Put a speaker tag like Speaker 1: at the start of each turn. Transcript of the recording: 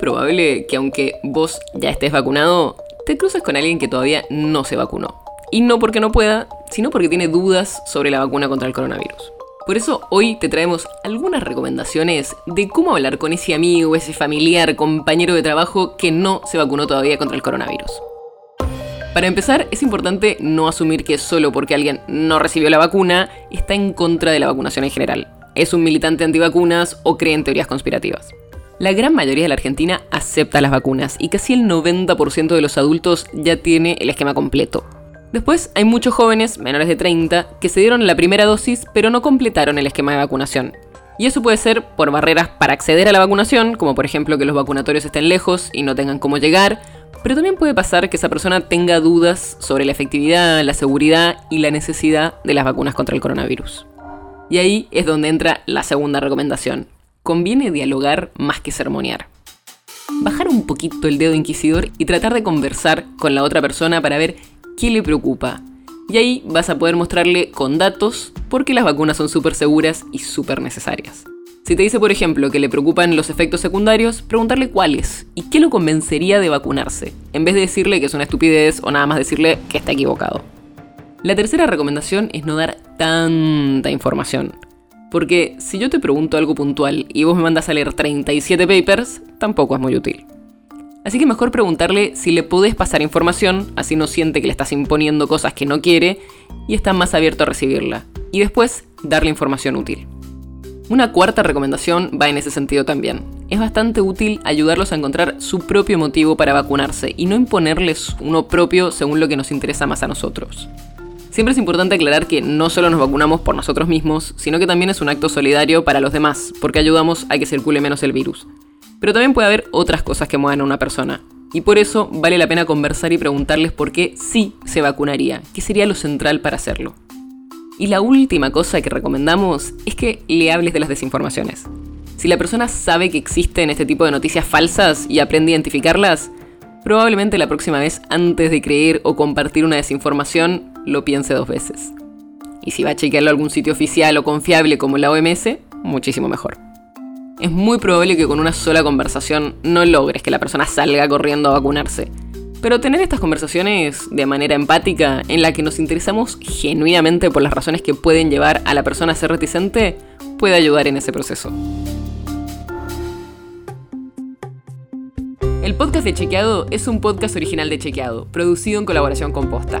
Speaker 1: probable que aunque vos ya estés vacunado, te cruces con alguien que todavía no se vacunó. Y no porque no pueda, sino porque tiene dudas sobre la vacuna contra el coronavirus. Por eso hoy te traemos algunas recomendaciones de cómo hablar con ese amigo, ese familiar, compañero de trabajo que no se vacunó todavía contra el coronavirus. Para empezar, es importante no asumir que solo porque alguien no recibió la vacuna está en contra de la vacunación en general. Es un militante antivacunas o cree en teorías conspirativas. La gran mayoría de la Argentina acepta las vacunas y casi el 90% de los adultos ya tiene el esquema completo. Después hay muchos jóvenes, menores de 30, que se dieron la primera dosis pero no completaron el esquema de vacunación. Y eso puede ser por barreras para acceder a la vacunación, como por ejemplo que los vacunatorios estén lejos y no tengan cómo llegar, pero también puede pasar que esa persona tenga dudas sobre la efectividad, la seguridad y la necesidad de las vacunas contra el coronavirus. Y ahí es donde entra la segunda recomendación, conviene dialogar más que sermonear. Bajar un poquito el dedo inquisidor y tratar de conversar con la otra persona para ver qué le preocupa. Y ahí vas a poder mostrarle con datos por qué las vacunas son súper seguras y súper necesarias. Si te dice, por ejemplo, que le preocupan los efectos secundarios, preguntarle cuáles y qué lo convencería de vacunarse, en vez de decirle que es una estupidez o nada más decirle que está equivocado. La tercera recomendación es no dar tanta información. Porque si yo te pregunto algo puntual y vos me mandas a leer 37 papers, tampoco es muy útil. Así que mejor preguntarle si le podés pasar información, así no siente que le estás imponiendo cosas que no quiere y está más abierto a recibirla. Y después, darle información útil. Una cuarta recomendación va en ese sentido también. Es bastante útil ayudarlos a encontrar su propio motivo para vacunarse y no imponerles uno propio según lo que nos interesa más a nosotros. Siempre es importante aclarar que no solo nos vacunamos por nosotros mismos, sino que también es un acto solidario para los demás, porque ayudamos a que circule menos el virus. Pero también puede haber otras cosas que muevan a una persona. Y por eso vale la pena conversar y preguntarles por qué sí se vacunaría, qué sería lo central para hacerlo. Y la última cosa que recomendamos es que le hables de las desinformaciones. Si la persona sabe que existen este tipo de noticias falsas y aprende a identificarlas, probablemente la próxima vez antes de creer o compartir una desinformación lo piense dos veces. Y si va a chequearlo a algún sitio oficial o confiable como la OMS, muchísimo mejor. Es muy probable que con una sola conversación no logres que la persona salga corriendo a vacunarse. Pero tener estas conversaciones de manera empática, en la que nos interesamos genuinamente por las razones que pueden llevar a la persona a ser reticente, puede ayudar en ese proceso. El podcast de Chequeado es un podcast original de Chequeado, producido en colaboración con Posta.